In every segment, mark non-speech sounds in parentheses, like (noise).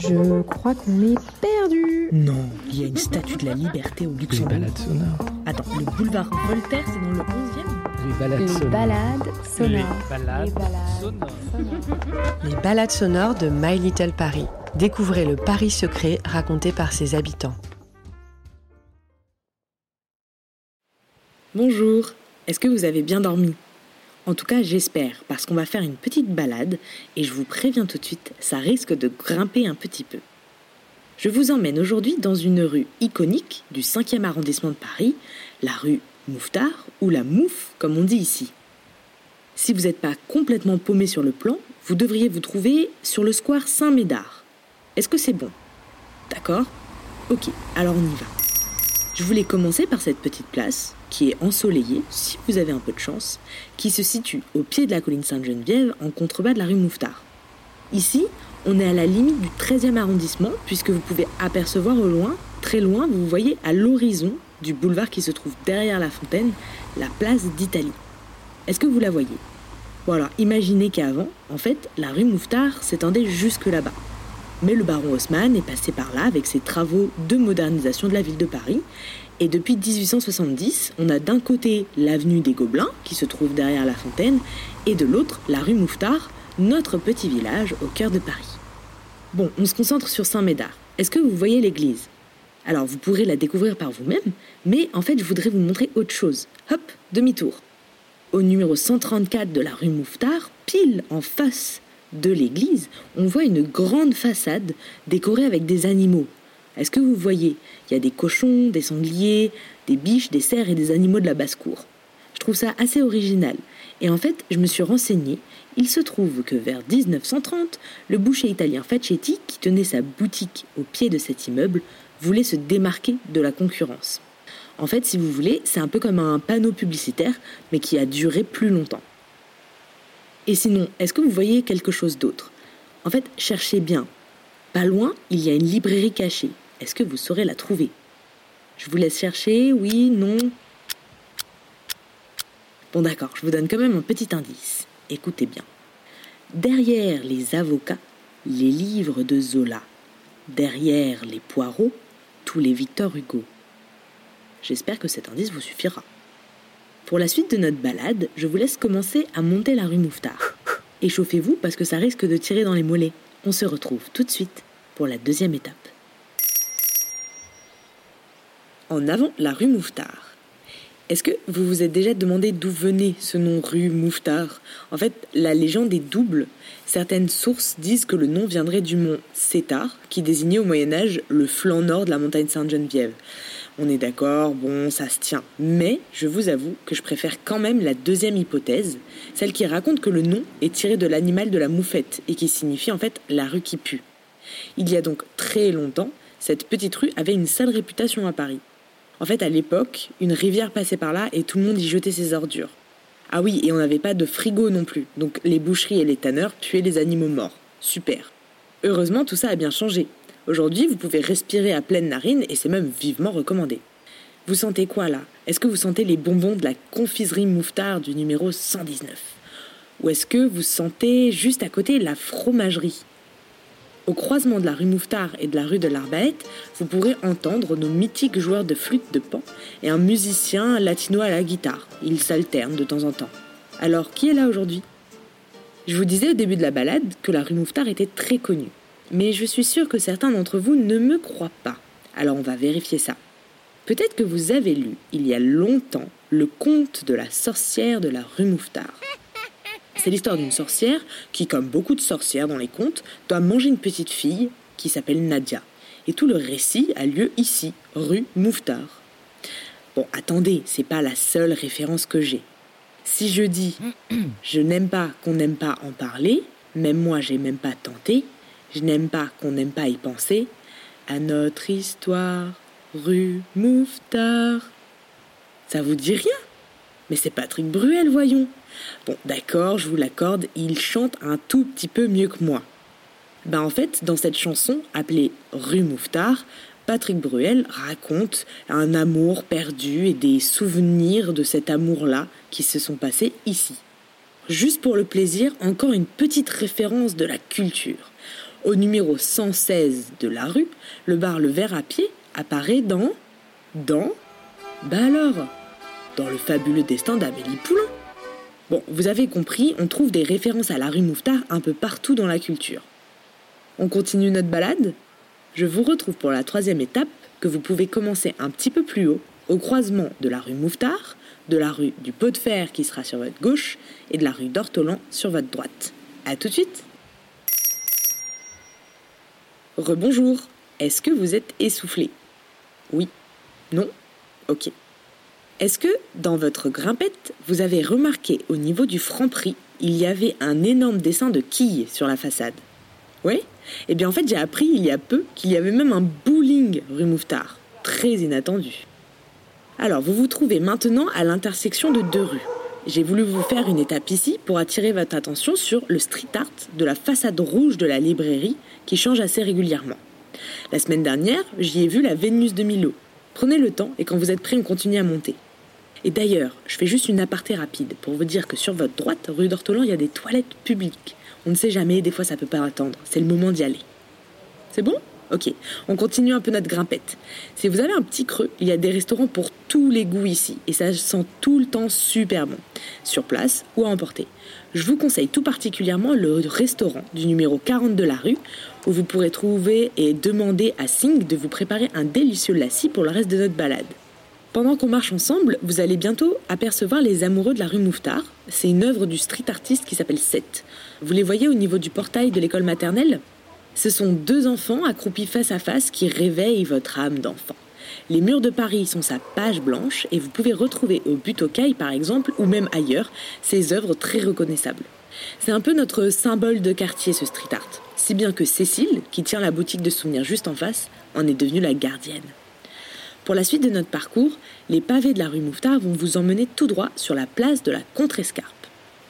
Je crois qu'on est perdu. Non, il y a une statue de la liberté au Les Luxembourg. balades sonores. Attends, le boulevard Voltaire, c'est dans le 11e Les balades Les sonores. balades sonores. Les balades Les balades sonores. Les balades sonores de My Little Paris. Découvrez le Paris secret raconté par ses habitants. Bonjour, est-ce que vous avez bien dormi? En tout cas, j'espère, parce qu'on va faire une petite balade, et je vous préviens tout de suite, ça risque de grimper un petit peu. Je vous emmène aujourd'hui dans une rue iconique du 5e arrondissement de Paris, la rue Mouffetard, ou la Mouffe, comme on dit ici. Si vous n'êtes pas complètement paumé sur le plan, vous devriez vous trouver sur le square Saint-Médard. Est-ce que c'est bon? D'accord? Ok, alors on y va. Je voulais commencer par cette petite place, qui est ensoleillée, si vous avez un peu de chance, qui se situe au pied de la colline Sainte-Geneviève, en contrebas de la rue Mouffetard. Ici, on est à la limite du 13e arrondissement, puisque vous pouvez apercevoir au loin, très loin, vous voyez à l'horizon du boulevard qui se trouve derrière la fontaine, la place d'Italie. Est-ce que vous la voyez? Voilà, imaginez qu'avant, en fait, la rue Mouffetard s'étendait jusque là-bas. Mais le baron Haussmann est passé par là avec ses travaux de modernisation de la ville de Paris. Et depuis 1870, on a d'un côté l'avenue des Gobelins, qui se trouve derrière la fontaine, et de l'autre la rue Mouffetard, notre petit village au cœur de Paris. Bon, on se concentre sur Saint-Médard. Est-ce que vous voyez l'église? Alors, vous pourrez la découvrir par vous-même, mais en fait, je voudrais vous montrer autre chose. Hop, demi-tour. Au numéro 134 de la rue Mouffetard, pile en face de l'église, on voit une grande façade décorée avec des animaux. Est-ce que vous voyez Il y a des cochons, des sangliers, des biches, des cerfs et des animaux de la basse-cour? Je trouve ça assez original. Et en fait, je me suis renseignée. Il se trouve que vers 1930, le boucher italien Facchetti, qui tenait sa boutique au pied de cet immeuble, voulait se démarquer de la concurrence. En fait, si vous voulez, c'est un peu comme un panneau publicitaire, mais qui a duré plus longtemps. Et sinon, est-ce que vous voyez quelque chose d'autre? En fait, cherchez bien. Pas loin, il y a une librairie cachée. Est-ce que vous saurez la trouver? Je vous laisse chercher, oui, non Bon d'accord, je vous donne quand même un petit indice. Écoutez bien. Derrière les avocats, les livres de Zola. Derrière les poireaux, tous les Victor Hugo. J'espère que cet indice vous suffira. Pour la suite de notre balade, je vous laisse commencer à monter la rue Mouffetard. (laughs) Échauffez-vous parce que ça risque de tirer dans les mollets. On se retrouve tout de suite pour la deuxième étape. En avant, la rue Mouffetard. Est-ce que vous vous êtes déjà demandé d'où venait ce nom rue Mouffetard? En fait, la légende est double. Certaines sources disent que le nom viendrait du mont Sétar, qui désignait au Moyen Âge le flanc nord de la montagne Sainte-Geneviève. On est d'accord, bon, ça se tient. Mais je vous avoue que je préfère quand même la deuxième hypothèse, celle qui raconte que le nom est tiré de l'animal de la moufette et qui signifie en fait la rue qui pue. Il y a donc très longtemps, cette petite rue avait une sale réputation à Paris. En fait, à l'époque, une rivière passait par là et tout le monde y jetait ses ordures. Ah oui, et on n'avait pas de frigo non plus, donc les boucheries et les tanneurs tuaient les animaux morts. Super. Heureusement, tout ça a bien changé. Aujourd'hui, vous pouvez respirer à pleine narine et c'est même vivement recommandé. Vous sentez quoi là? Est-ce que vous sentez les bonbons de la confiserie Mouffetard du numéro 119 Ou est-ce que vous sentez juste à côté la fromagerie? Au croisement de la rue Mouffetard et de la rue de l'Arbalète, vous pourrez entendre nos mythiques joueurs de flûte de pan et un musicien latino à la guitare. Ils s'alternent de temps en temps. Alors, qui est là aujourd'hui? Je vous disais au début de la balade que la rue Mouffetard était très connue. Mais je suis sûre que certains d'entre vous ne me croient pas. Alors on va vérifier ça. Peut-être que vous avez lu, il y a longtemps, le conte de la sorcière de la rue Mouffetard. C'est l'histoire d'une sorcière qui, comme beaucoup de sorcières dans les contes, doit manger une petite fille qui s'appelle Nadia. Et tout le récit a lieu ici, rue Mouffetard. Bon, attendez, c'est pas la seule référence que j'ai. Si je dis je n'aime pas qu'on n'aime pas en parler, même moi j'ai même pas tenté, je n'aime pas qu'on n'aime pas y penser, à notre histoire, rue Mouffetard. Ça vous dit rien? Mais c'est Patrick Bruel, voyons. Bon, d'accord, je vous l'accorde, il chante un tout petit peu mieux que moi. Ben en fait, dans cette chanson appelée Rue Mouffetard, Patrick Bruel raconte un amour perdu et des souvenirs de cet amour-là qui se sont passés ici. Juste pour le plaisir, encore une petite référence de la culture. Au numéro 116 de la rue, le bar Le Verre à pied apparaît dans. Dans. Bah alors Dans le fabuleux destin d'Amélie Poulain. Bon, vous avez compris, on trouve des références à la rue Mouffetard un peu partout dans la culture. On continue notre balade Je vous retrouve pour la troisième étape que vous pouvez commencer un petit peu plus haut, au croisement de la rue Mouffetard, de la rue du Pot de Fer qui sera sur votre gauche et de la rue d'Ortolan sur votre droite. A tout de suite Rebonjour Est-ce que vous êtes essoufflé? Oui Non? Ok. Est-ce que dans votre grimpette, vous avez remarqué au niveau du franc-prix, il y avait un énorme dessin de quilles sur la façade? Oui? Eh bien en fait j'ai appris il y a peu qu'il y avait même un bowling rue Mouffetard. Très inattendu. Alors vous vous trouvez maintenant à l'intersection de deux rues. J'ai voulu vous faire une étape ici pour attirer votre attention sur le street art de la façade rouge de la librairie qui change assez régulièrement. La semaine dernière, j'y ai vu la Vénus de Milo. Prenez le temps et quand vous êtes prêt, on continue à monter. Et d'ailleurs, je fais juste une aparté rapide pour vous dire que sur votre droite, rue d'Ortolan, il y a des toilettes publiques. On ne sait jamais, des fois ça peut pas attendre. C'est le moment d'y aller. C'est bon? Ok, on continue un peu notre grimpette. Si vous avez un petit creux, il y a des restaurants pour tous les goûts ici et ça sent tout le temps super bon, sur place ou à emporter. Je vous conseille tout particulièrement le restaurant du numéro 40 de la rue où vous pourrez trouver et demander à Sing de vous préparer un délicieux lassi pour le reste de notre balade. Pendant qu'on marche ensemble, vous allez bientôt apercevoir les amoureux de la rue Mouffetard. C'est une œuvre du street artiste qui s'appelle Seth. Vous les voyez au niveau du portail de l'école maternelle? Ce sont deux enfants accroupis face à face qui réveillent votre âme d'enfant. Les murs de Paris sont sa page blanche et vous pouvez retrouver au but caille par exemple ou même ailleurs ces œuvres très reconnaissables. C'est un peu notre symbole de quartier ce street art, si bien que Cécile, qui tient la boutique de souvenirs juste en face, en est devenue la gardienne. Pour la suite de notre parcours, les pavés de la rue Mouffetard vont vous emmener tout droit sur la place de la Contrescarpe.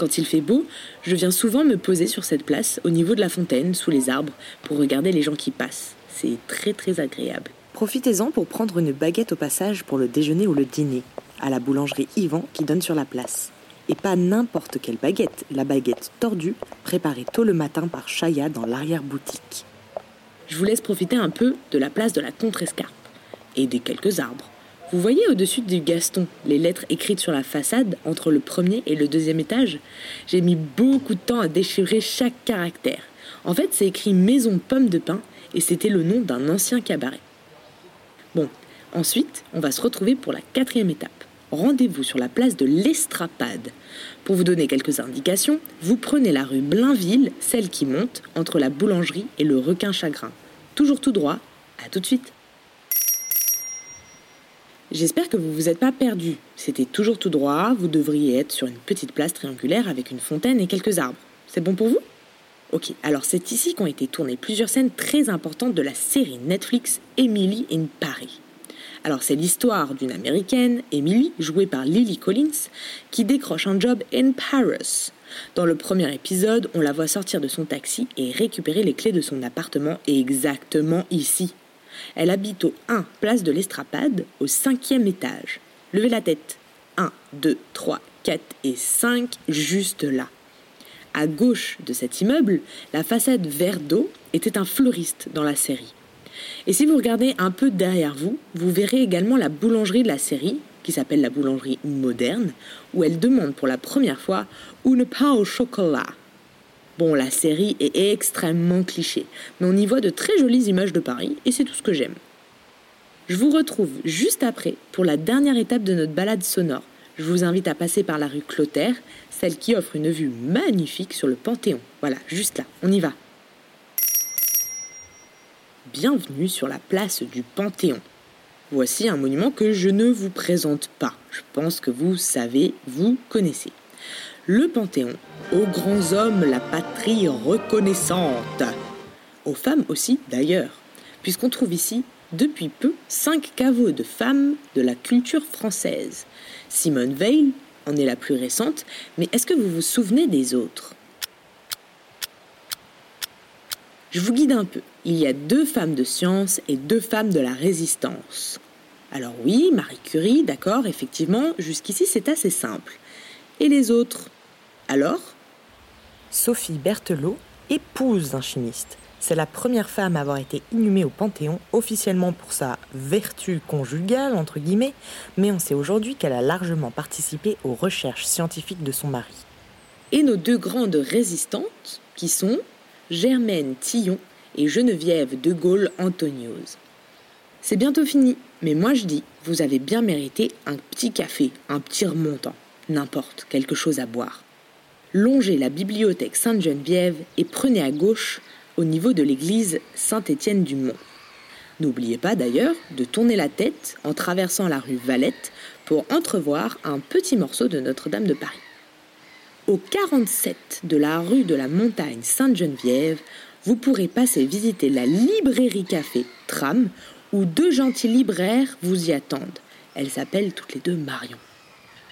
Quand il fait beau, je viens souvent me poser sur cette place au niveau de la fontaine, sous les arbres, pour regarder les gens qui passent. C'est très très agréable. Profitez-en pour prendre une baguette au passage pour le déjeuner ou le dîner, à la boulangerie Yvan qui donne sur la place. Et pas n'importe quelle baguette, la baguette tordue, préparée tôt le matin par Chaya dans l'arrière-boutique. Je vous laisse profiter un peu de la place de la Contrescarpe et des quelques arbres. Vous voyez au-dessus du Gaston les lettres écrites sur la façade entre le premier et le deuxième étage? J'ai mis beaucoup de temps à déchiffrer chaque caractère. En fait, c'est écrit Maison Pomme de Pain et c'était le nom d'un ancien cabaret. Bon, ensuite, on va se retrouver pour la quatrième étape. Rendez-vous sur la place de l'Estrapade. Pour vous donner quelques indications, vous prenez la rue Blainville, celle qui monte entre la boulangerie et le requin chagrin. Toujours tout droit. À tout de suite. J'espère que vous vous êtes pas perdu. C'était toujours tout droit, vous devriez être sur une petite place triangulaire avec une fontaine et quelques arbres. C'est bon pour vous? Ok, alors c'est ici qu'ont été tournées plusieurs scènes très importantes de la série Netflix Emily in Paris. Alors c'est l'histoire d'une américaine, Emily, jouée par Lily Collins, qui décroche un job in Paris. Dans le premier épisode, on la voit sortir de son taxi et récupérer les clés de son appartement exactement ici, elle habite au 1 place de l'Estrapade, au cinquième étage. Levez la tête. 1, 2, 3, 4 et 5, juste là. À gauche de cet immeuble, la façade vert d'eau était un fleuriste dans la série. Et si vous regardez un peu derrière vous, vous verrez également la boulangerie de la série, qui s'appelle la boulangerie moderne, où elle demande pour la première fois une pain au chocolat. Bon, la série est extrêmement cliché, mais on y voit de très jolies images de Paris et c'est tout ce que j'aime. Je vous retrouve juste après pour la dernière étape de notre balade sonore. Je vous invite à passer par la rue Clotaire, celle qui offre une vue magnifique sur le Panthéon. Voilà, juste là, on y va. Bienvenue sur la place du Panthéon. Voici un monument que je ne vous présente pas. Je pense que vous savez, vous connaissez. Le Panthéon aux grands hommes la patrie reconnaissante. Aux femmes aussi, d'ailleurs, puisqu'on trouve ici, depuis peu, cinq caveaux de femmes de la culture française. Simone Veil en est la plus récente, mais est-ce que vous vous souvenez des autres? Je vous guide un peu. Il y a deux femmes de science et deux femmes de la résistance. Alors oui, Marie Curie, d'accord, effectivement, jusqu'ici c'est assez simple. Et les autres? Alors? Sophie Berthelot, épouse d'un chimiste. C'est la première femme à avoir été inhumée au Panthéon, officiellement pour sa vertu conjugale, entre guillemets, mais on sait aujourd'hui qu'elle a largement participé aux recherches scientifiques de son mari. Et nos deux grandes résistantes, qui sont Germaine Tillon et Geneviève de Gaulle Antoniose. C'est bientôt fini, mais moi je dis, vous avez bien mérité un petit café, un petit remontant, n'importe, quelque chose à boire. Longez la bibliothèque Sainte-Geneviève et prenez à gauche au niveau de l'église Saint-Étienne-du-Mont. N'oubliez pas d'ailleurs de tourner la tête en traversant la rue Valette pour entrevoir un petit morceau de Notre-Dame de Paris. Au 47 de la rue de la Montagne Sainte-Geneviève, vous pourrez passer visiter la librairie café Tram où deux gentils libraires vous y attendent. Elles s'appellent toutes les deux Marion.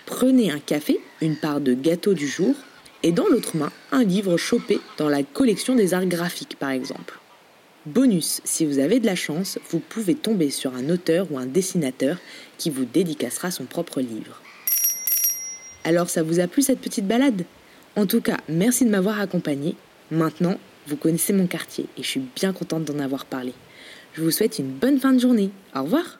Prenez un café, une part de gâteau du jour et dans l'autre main un livre chopé dans la collection des arts graphiques par exemple. Bonus, si vous avez de la chance, vous pouvez tomber sur un auteur ou un dessinateur qui vous dédicacera son propre livre. Alors ça vous a plu cette petite balade? En tout cas, merci de m'avoir accompagné. Maintenant, vous connaissez mon quartier et je suis bien contente d'en avoir parlé. Je vous souhaite une bonne fin de journée. Au revoir